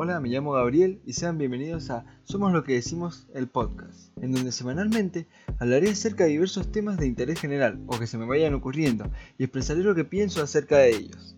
Hola, me llamo Gabriel y sean bienvenidos a Somos lo que decimos el podcast, en donde semanalmente hablaré acerca de diversos temas de interés general o que se me vayan ocurriendo y expresaré lo que pienso acerca de ellos.